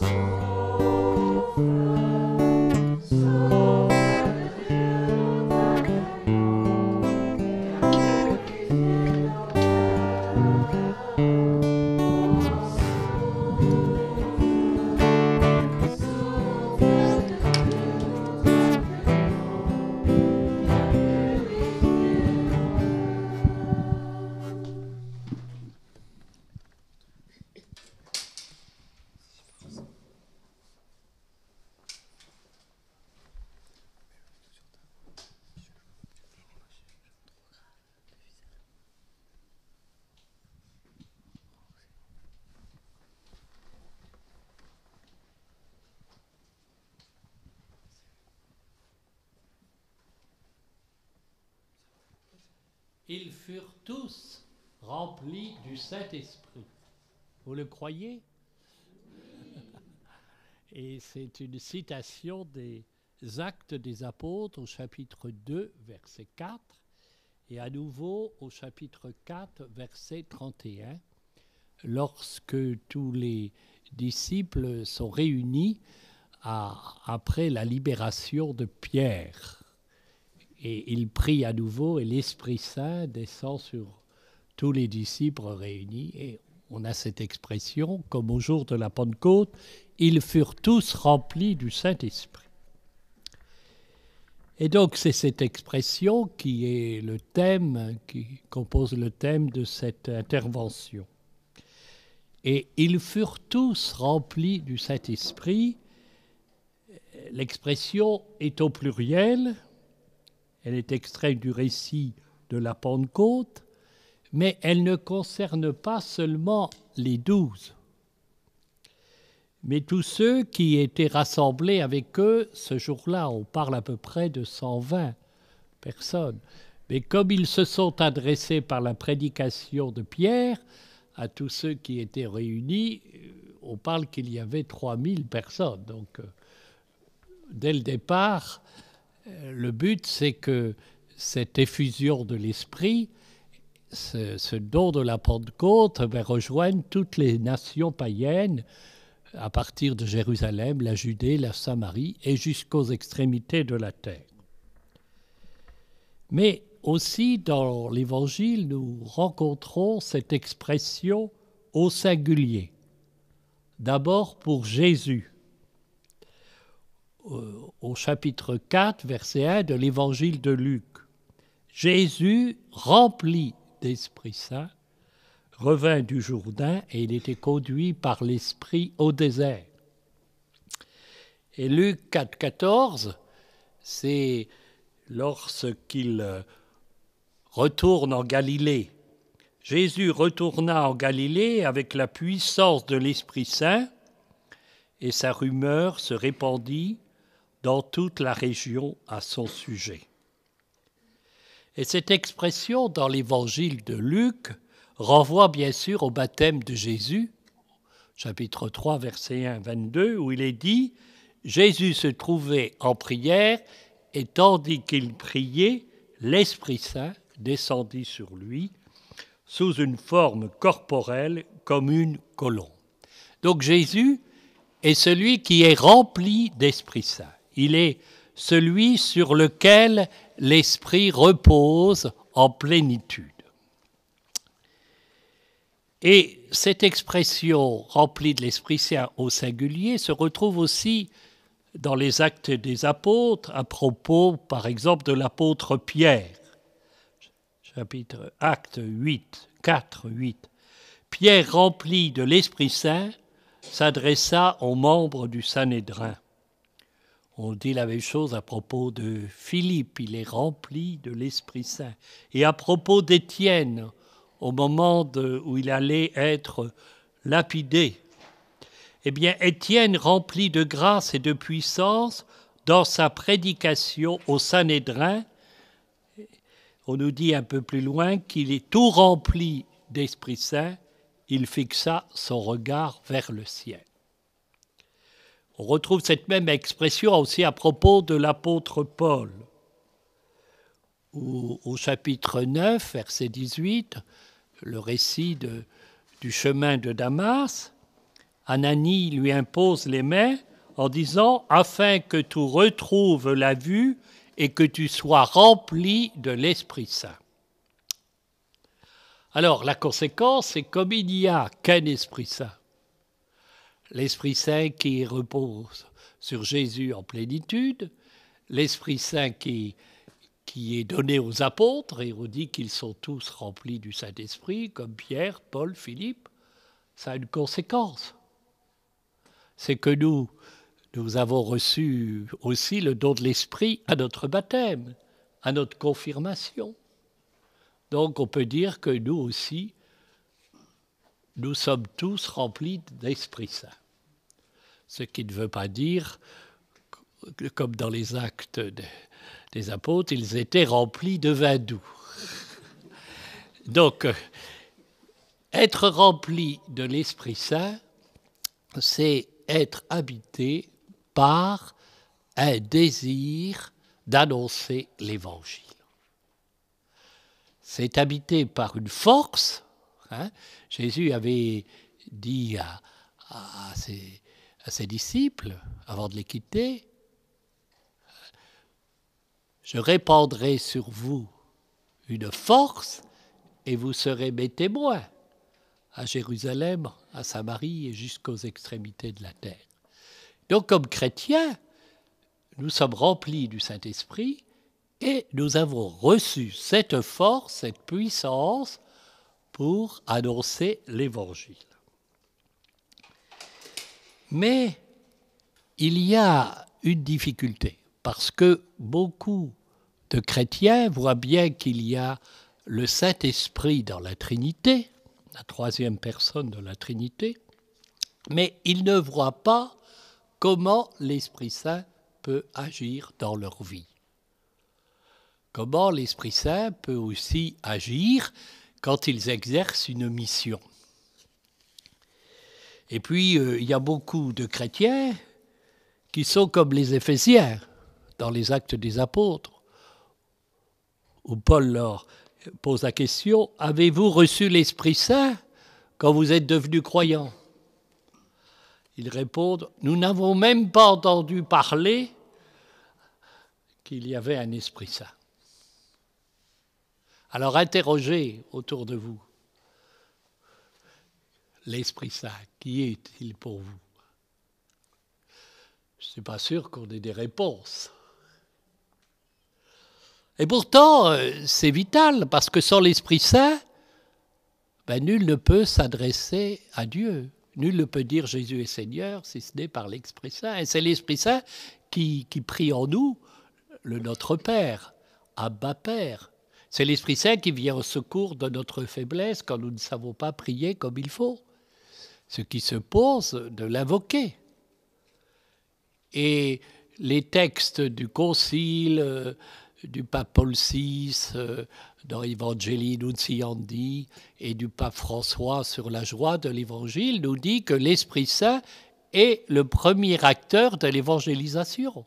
Oh. Ils furent tous remplis du Saint-Esprit. Vous le croyez? Et c'est une citation des Actes des Apôtres au chapitre 2, verset 4, et à nouveau au chapitre 4, verset 31, lorsque tous les disciples sont réunis après la libération de Pierre. Et il prie à nouveau et l'Esprit Saint descend sur tous les disciples réunis. Et on a cette expression, comme au jour de la Pentecôte, ils furent tous remplis du Saint-Esprit. Et donc c'est cette expression qui est le thème, qui compose le thème de cette intervention. Et ils furent tous remplis du Saint-Esprit. L'expression est au pluriel, elle est extraite du récit de la Pentecôte, mais elle ne concerne pas seulement les douze, mais tous ceux qui étaient rassemblés avec eux ce jour-là. On parle à peu près de 120 personnes. Mais comme ils se sont adressés par la prédication de Pierre à tous ceux qui étaient réunis, on parle qu'il y avait 3000 personnes. Donc, euh, dès le départ, le but, c'est que cette effusion de l'esprit, ce, don de la Pentecôte, ben, rejoigne toutes les nations païennes à partir de Jérusalem, la Judée, la Samarie et jusqu'aux extrémités de la terre. Mais aussi dans l'Évangile, nous rencontrons cette expression au singulier. D'abord pour Jésus, au chapitre 4, verset 1 de l'évangile de Luc. Jésus, rempli d'Esprit Saint, revint du Jourdain et il était conduit par l'Esprit au désert. Et Luc 4, 14, c'est lorsqu'il retourne en Galilée. Jésus retourna en Galilée avec la puissance de l'Esprit Saint et sa rumeur se répandit dans toute la région à son sujet. Et cette expression dans l'évangile de Luc renvoie bien sûr au baptême de Jésus, chapitre 3, verset 1, 22, où il est dit Jésus se trouvait en prière, et tandis qu'il priait, l'Esprit Saint descendit sur lui sous une forme corporelle comme une colombe. Donc Jésus est celui qui est rempli d'Esprit Saint il est celui sur lequel l'esprit repose en plénitude. Et cette expression remplie de l'Esprit Saint au singulier se retrouve aussi dans les actes des apôtres à propos, par exemple, de l'apôtre Pierre. Chapitre acte 8, 4, 8. Pierre, rempli de l'Esprit Saint, s'adressa aux membres du Sanhédrin. On dit la même chose à propos de Philippe, il est rempli de l'Esprit Saint. Et à propos d'Étienne, au moment où il allait être lapidé, eh bien, Étienne, rempli de grâce et de puissance, dans sa prédication au Sanhédrin, on nous dit un peu plus loin qu'il est tout rempli d'Esprit Saint, il fixa son regard vers le ciel. On retrouve cette même expression aussi à propos de l'apôtre Paul. au chapitre 9, verset 18, le récit du chemin de Damas, Ananie lui impose les mains en disant Afin que tu retrouves la vue et que tu sois rempli de l'Esprit Saint. Alors, la conséquence, c'est comme il n'y a qu'un Esprit Saint, l'Esprit Saint qui repose sur Jésus en plénitude, l'Esprit Saint qui, qui est donné aux apôtres, et on dit qu'ils sont tous remplis du Saint-Esprit, comme Pierre, Paul, Philippe, ça a une conséquence. C'est que nous, nous avons reçu aussi le don de l'Esprit à notre baptême, à notre confirmation. Donc on peut dire que nous aussi, nous sommes tous remplis d'Esprit Saint. Ce qui ne veut pas dire, comme dans les actes des apôtres, ils étaient remplis de vin doux. Donc, être rempli de l'Esprit Saint, c'est être habité par un désir d'annoncer l'Évangile. C'est habité par une force. Hein. Jésus avait dit à, ses, à ses disciples, avant de les quitter, je répandrai sur vous une force et vous serez mes témoins à Jérusalem, à Samarie et jusqu'aux extrémités de la terre. Donc comme chrétiens, nous sommes remplis du Saint-Esprit et nous avons reçu cette force, cette puissance pour annoncer l'Évangile. Mais il y a une difficulté, parce que beaucoup de chrétiens voient bien qu'il y a le Saint-Esprit dans la Trinité, la troisième personne de la Trinité, mais ils ne voient pas comment l'Esprit Saint peut agir dans leur vie. Comment l'Esprit Saint peut aussi agir quand ils exercent une mission. Et puis, euh, il y a beaucoup de chrétiens qui sont comme les Éphésiens dans les actes des apôtres, où Paul leur pose la question, avez-vous reçu l'Esprit Saint quand vous êtes devenus croyants? Ils répondent, nous n'avons même pas entendu parler qu'il y avait un Esprit Saint. Alors interrogez autour de vous l'Esprit Saint, qui est-il pour vous? Je ne suis pas sûr qu'on ait des réponses. Et pourtant, euh, c'est vital, parce que sans l'Esprit Saint, ben, nul ne peut s'adresser à Dieu. Nul ne peut dire Jésus est Seigneur si ce n'est par l'Esprit Saint. Et c'est l'Esprit Saint qui, qui prie en nous le Notre Père, Abba Père. C'est l'Esprit Saint qui vient au secours de notre faiblesse quand nous ne savons pas prier comme il faut. Ce qui se pose de l'invoquer. Et les textes du Concile, euh, du pape Paul VI, euh, dans Evangelii Nunciandi et du pape François sur la joie de l'Évangile nous dit que l'Esprit Saint est le premier acteur de l'évangélisation.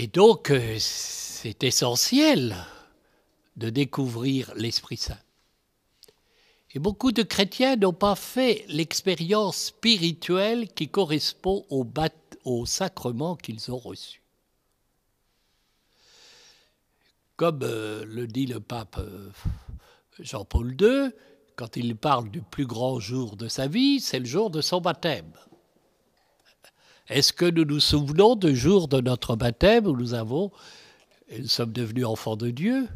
Et donc, euh, c'est essentiel de découvrir l'Esprit Saint. Et beaucoup de chrétiens n'ont pas fait l'expérience spirituelle qui correspond au, sacrement qu'ils ont reçu. Comme euh, le dit le pape euh, Jean-Paul II, quand il parle du plus grand jour de sa vie, c'est le jour de son baptême. Est-ce que nous nous souvenons du jour de notre baptême où nous avons, nous sommes devenus enfants de Dieu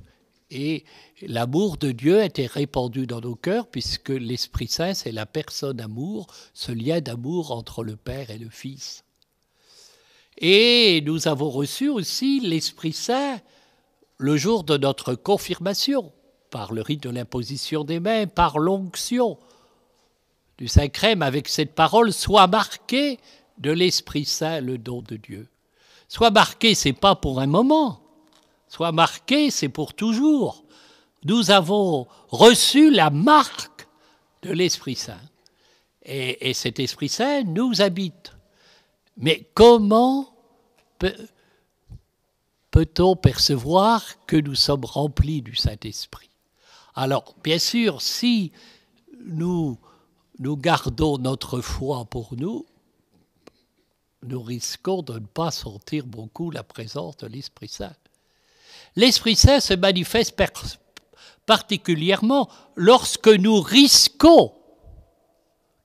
et l'amour de Dieu a été répandu dans nos cœurs puisque l'Esprit Saint, c'est la personne amour, ce lien d'amour entre le Père et le Fils. Et nous avons reçu aussi l'Esprit Saint le jour de notre confirmation, par le rite de l'imposition des mains, par l'onction du Saint-Crème, avec cette parole, soit marqué de l'Esprit Saint le don de Dieu. Soit marqué, c'est pas pour un moment. Soit marqué, c'est pour toujours. Nous avons reçu la marque de l'Esprit Saint. Et, et, cet Esprit Saint nous habite. Mais comment peut-on percevoir que nous sommes remplis du Saint-Esprit? Alors, bien sûr, si nous nous gardons notre foi pour nous, nous risquons de ne pas sentir beaucoup la présence de l'Esprit Saint. L'Esprit Saint se manifeste particulièrement lorsque nous risquons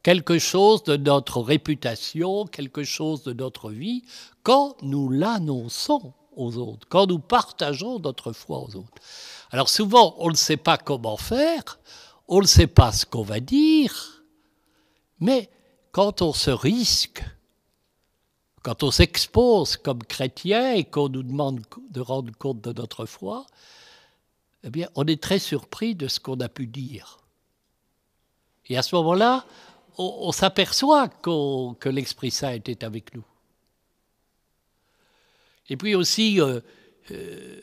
quelque chose de notre réputation, quelque chose de notre vie, quand nous l'annonçons aux autres, quand nous partageons notre foi aux autres. Alors souvent, on ne sait pas comment faire, on ne sait pas ce qu'on va dire, mais quand on se risque, quand on s'expose comme chrétien et qu'on nous demande de rendre compte de notre foi, eh bien, on est très surpris de ce qu'on a pu dire. Et à ce moment-là, on, s'aperçoit que l'Esprit Saint était avec nous. Et puis aussi, euh, euh,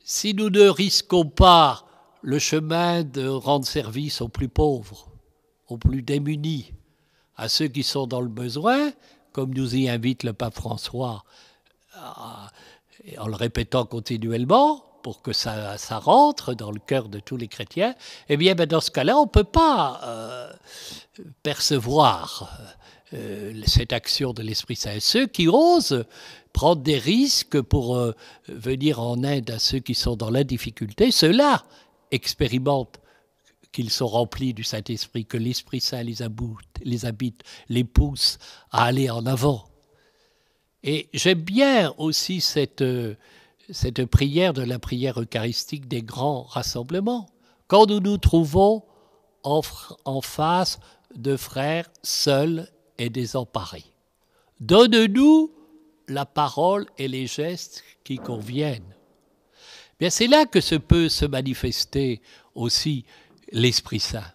si nous ne risquons pas le chemin de rendre service aux plus pauvres, aux plus démunis, à ceux qui sont dans le besoin, comme nous y invite le pape François, en le répétant continuellement, pour que ça, rentre dans le cœur de tous les chrétiens, eh bien, ben, dans ce cas-là, on ne peut pas euh, percevoir euh, cette action de l'Esprit Saint. Ceux qui osent prendre des risques pour euh, venir en aide à ceux qui sont dans la difficulté, ceux-là expérimentent qu'ils sont remplis du Saint-Esprit, que l'Esprit Saint les les habite, les pousse à aller en avant. Et j'aime bien aussi cette cette prière de la prière eucharistique des grands rassemblements, quand nous nous trouvons en, en face de frères seuls et désemparés. Donne-nous la parole et les gestes qui conviennent. Bien, c'est là que se peut se manifester aussi l'Esprit Saint.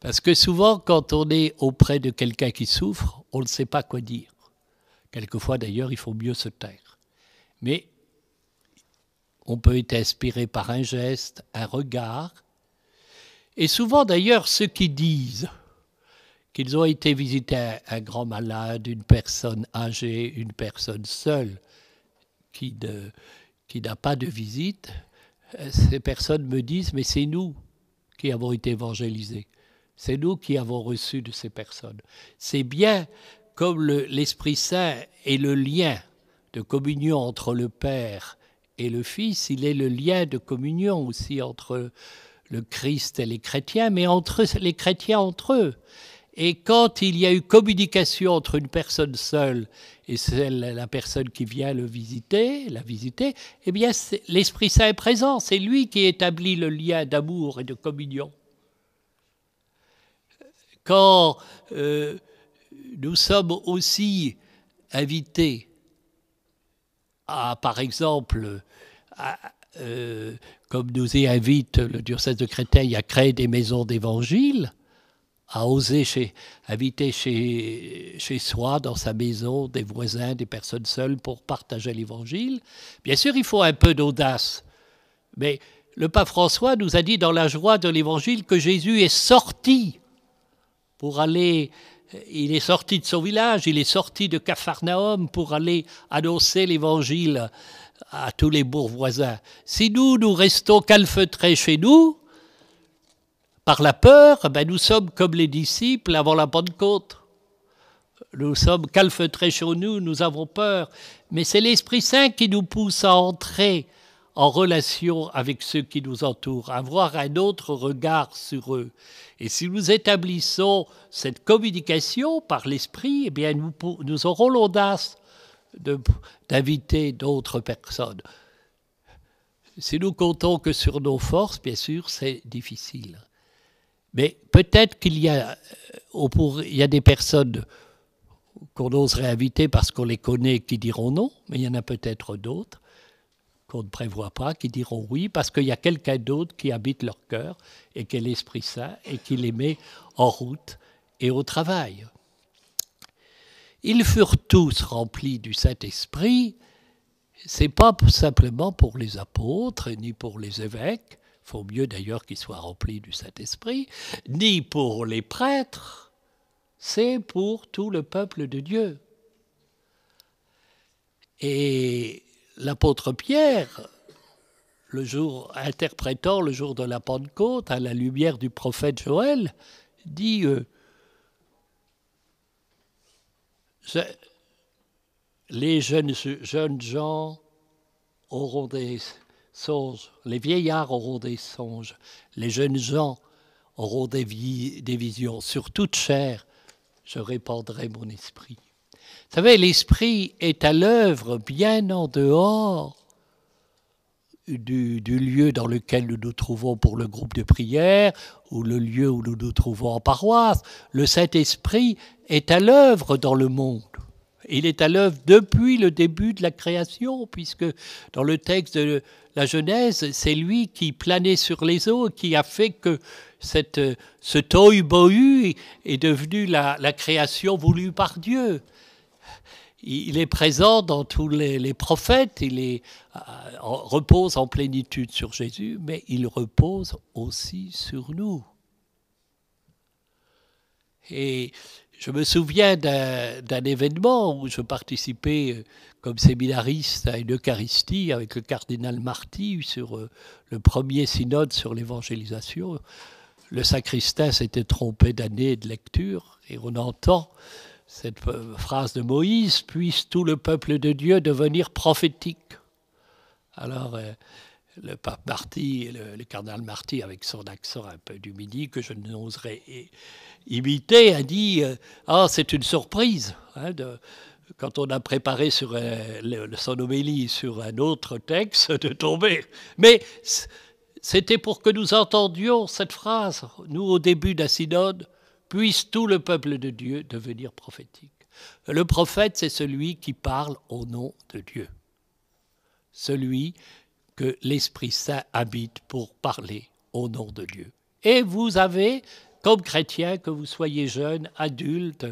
Parce que souvent, quand on est auprès de quelqu'un qui souffre, on ne sait pas quoi dire. Quelquefois, d'ailleurs, il faut mieux se taire. Mais on peut être inspiré par un geste, un regard. Et souvent d'ailleurs, ceux qui disent qu'ils ont été visiter un, grand malade, une personne âgée, une personne seule qui, qui n'a pas de visite, ces personnes me disent, mais c'est nous qui avons été évangélisés. C'est nous qui avons reçu de ces personnes. C'est bien comme l'Esprit Saint est le lien de communion entre le Père et le Fils, il est le lien de communion aussi entre le Christ et les chrétiens, mais entre les chrétiens entre eux. Et quand il y a eu communication entre une personne seule et celle, la personne qui vient le visiter, la visiter, eh bien l'Esprit Saint est présent, c'est lui qui établit le lien d'amour et de communion. Quand euh, nous sommes aussi invités à, par exemple, euh, comme nous y invite le diocèse de Créteil à créer des maisons d'évangile, à oser chez, inviter chez, chez soi, dans sa maison, des voisins, des personnes seules pour partager l'évangile. Bien sûr, il faut un peu d'audace. Mais le pape François nous a dit dans la joie de l'évangile que Jésus est sorti pour aller il est sorti de son village, il est sorti de Capharnaüm pour aller annoncer l'évangile à tous les bourgeoisins. Si nous, nous restons calfeutrés chez nous, par la peur, ben nous sommes comme les disciples avant la Pentecôte. Nous sommes calfeutrés chez nous, nous avons peur. Mais c'est l'Esprit Saint qui nous pousse à entrer en relation avec ceux qui nous entourent, avoir un autre regard sur eux. Et si nous établissons cette communication par l'esprit, eh bien nous aurons l'audace d'inviter d'autres personnes. Si nous comptons que sur nos forces, bien sûr, c'est difficile. Mais peut-être qu'il y a, euh, y a des personnes qu'on oserait inviter parce qu'on les connaît qui diront non, mais il y en a peut-être d'autres qu'on ne prévoit pas, qui diront oui, parce qu'il y a quelqu'un d'autre qui habite leur cœur et qui est l'Esprit Saint et qui les met en route et au travail. Ils furent tous remplis du Saint-Esprit. C'est pas simplement pour les apôtres ni pour les évêques, faut mieux d'ailleurs qu'il soit rempli du Saint-Esprit, ni pour les prêtres, c'est pour tout le peuple de Dieu. Et l'apôtre Pierre, le jour interprétant le jour de la Pentecôte à la lumière du prophète Joël, dit euh, les jeunes, jeunes gens auront des songes, les vieillards auront des songes, les jeunes gens auront des, des visions. Sur toute chair, je répandrai mon esprit. Vous savez, l'esprit est à l'œuvre bien en dehors du, lieu dans lequel nous nous trouvons pour le groupe de prière ou le lieu où nous nous trouvons en paroisse. Le Saint-Esprit est à l'œuvre dans le monde. Il est à l'œuvre depuis le début de la création, puisque dans le texte de la Genèse, c'est lui qui planait sur les eaux, qui a fait que cette, ce tohu-bohu est devenu la, création voulue par Dieu il est présent dans tous les, prophètes, il est, euh, repose en plénitude sur Jésus, mais il repose aussi sur nous. Et je me souviens d'un événement où je participais euh, comme séminariste à une Eucharistie avec le cardinal Marty sur euh, le premier synode sur l'évangélisation. Le sacristain s'était trompé d'année de lecture et on entend cette phrase de Moïse, puisse tout le peuple de Dieu devenir prophétique. Alors, euh, le pape Marty, le, cardinal Marty, avec son accent un peu du midi que je n'oserais imiter, a dit euh, Ah, c'est une surprise. Hein, quand on a préparé son homélie sur un autre texte, de tomber. Mais c'était pour que nous entendions cette phrase, nous, au début d'un synode puisse tout le peuple de Dieu devenir prophétique. Le prophète, c'est celui qui parle au nom de Dieu, celui que l'Esprit Saint habite pour parler au nom de Dieu. Et vous avez, comme chrétien, que vous soyez jeune, adulte,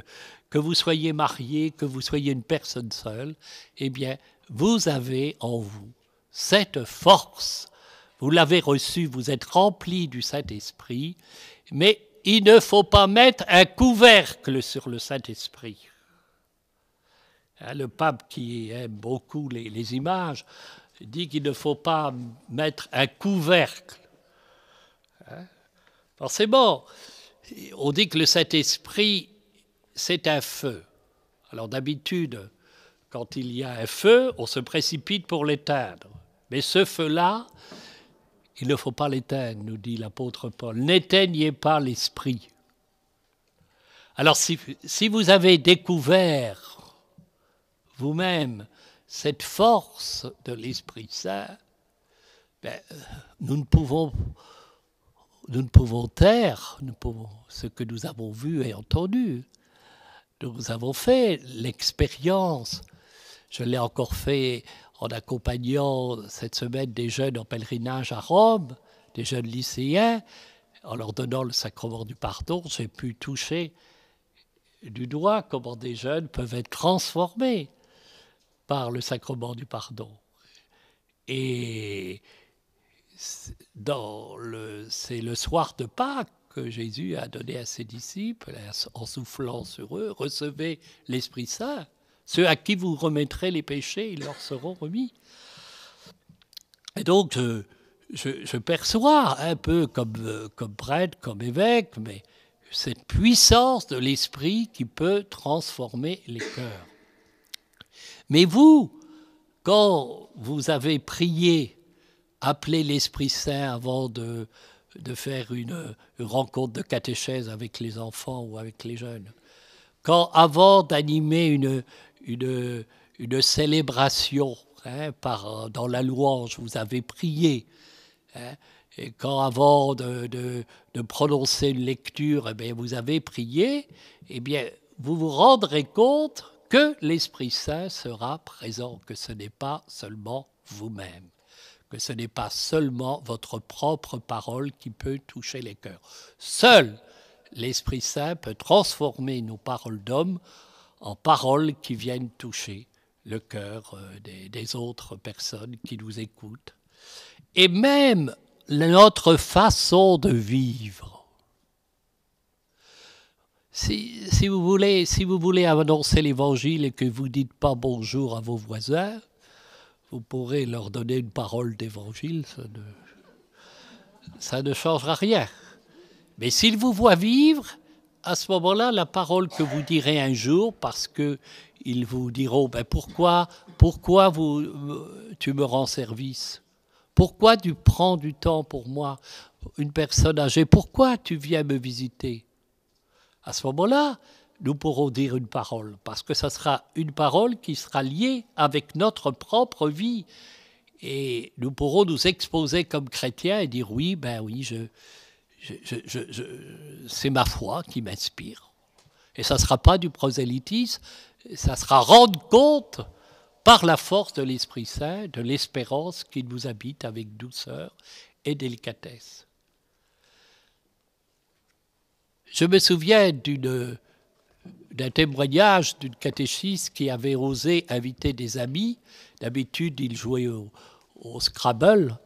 que vous soyez marié, que vous soyez une personne seule, eh bien, vous avez en vous cette force. Vous l'avez reçue, vous êtes rempli du Saint-Esprit, mais il ne faut pas mettre un couvercle sur le Saint-Esprit. Hein, le pape qui aime beaucoup les, images dit qu'il ne faut pas mettre un couvercle. Hein? Forcément, on dit que le Saint-Esprit, c'est un feu. Alors d'habitude, quand il y a un feu, on se précipite pour l'éteindre. Mais ce feu-là, il ne faut pas l'éteindre, nous dit l'apôtre Paul. N'éteignez pas l'esprit. Alors si, vous avez découvert vous-même cette force de l'Esprit Saint, ben, nous ne pouvons nous ne taire ce que nous avons vu et entendu. Nous avons fait l'expérience. Je l'ai encore fait en accompagnant cette semaine des jeunes en pèlerinage à Rome, des jeunes lycéens, en leur donnant le sacrement du pardon, j'ai pu toucher du doigt comment des jeunes peuvent être transformés par le sacrement du pardon. Et c'est le soir de Pâques que Jésus a donné à ses disciples, en soufflant sur eux, recevez l'Esprit Saint. Ceux à qui vous remettrez les péchés, ils leur seront remis. Et donc, je, perçois un peu comme, comme prêtre, comme évêque, mais cette puissance de l'esprit qui peut transformer les cœurs. Mais vous, quand vous avez prié, appelé l'Esprit Saint avant de, de faire une, rencontre de catéchèse avec les enfants ou avec les jeunes, quand avant d'animer une, une, une célébration hein, par, dans la louange, vous avez prié. Hein, et quand avant de, de, de, prononcer une lecture, eh bien, vous avez prié, eh bien, vous vous rendrez compte que l'Esprit Saint sera présent, que ce n'est pas seulement vous-même, que ce n'est pas seulement votre propre parole qui peut toucher les cœurs. Seul l'Esprit Saint peut transformer nos paroles d'homme en paroles qui viennent toucher le cœur euh, des, autres personnes qui nous écoutent. Et même notre façon de vivre. Si, vous voulez, si vous voulez annoncer l'évangile et que vous dites pas bonjour à vos voisins, vous pourrez leur donner une parole d'évangile, ça ne, ne changera rien. Mais s'ils vous voient vivre, à ce moment-là, la parole que vous direz un jour, parce que ils vous diront ben pourquoi, pourquoi tu me rends service? Pourquoi tu prends du temps pour moi, une personne âgée Pourquoi tu viens me visiter? À ce moment-là, nous pourrons dire une parole, parce que ça sera une parole qui sera liée avec notre propre vie. Et nous pourrons nous exposer comme chrétiens et dire oui, ben oui, je, c'est ma foi qui m'inspire. Et ça ne sera pas du prosélytisme, ça sera rendre compte par la force de l'Esprit Saint de l'espérance qui nous habite avec douceur et délicatesse. Je me souviens d'un témoignage d'une catéchiste qui avait osé inviter des amis. D'habitude, il jouait au, Scrabble.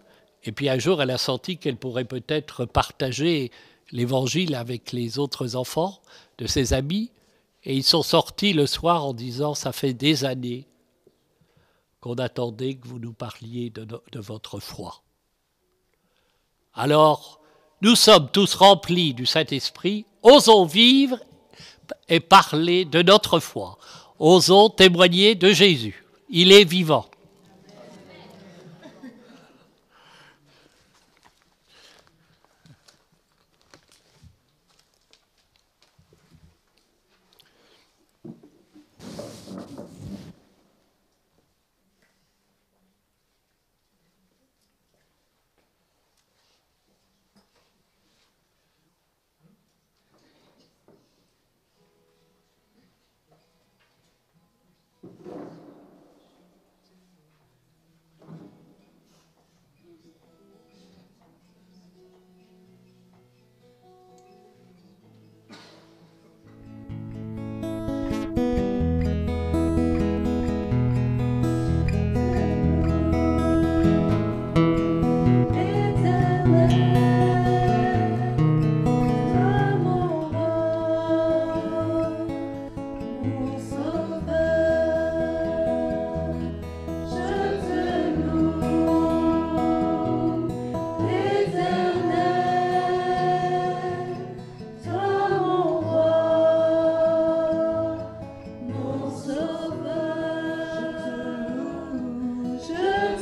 Et puis un jour, elle a senti qu'elle pourrait peut-être partager l'évangile avec les autres enfants de ses amis. Et ils sont sortis le soir en disant Ça fait des années qu'on attendait que vous nous parliez de votre foi. Alors, nous sommes tous remplis du Saint-Esprit, osons vivre et parler de notre foi. Osons témoigner de Jésus. Il est vivant.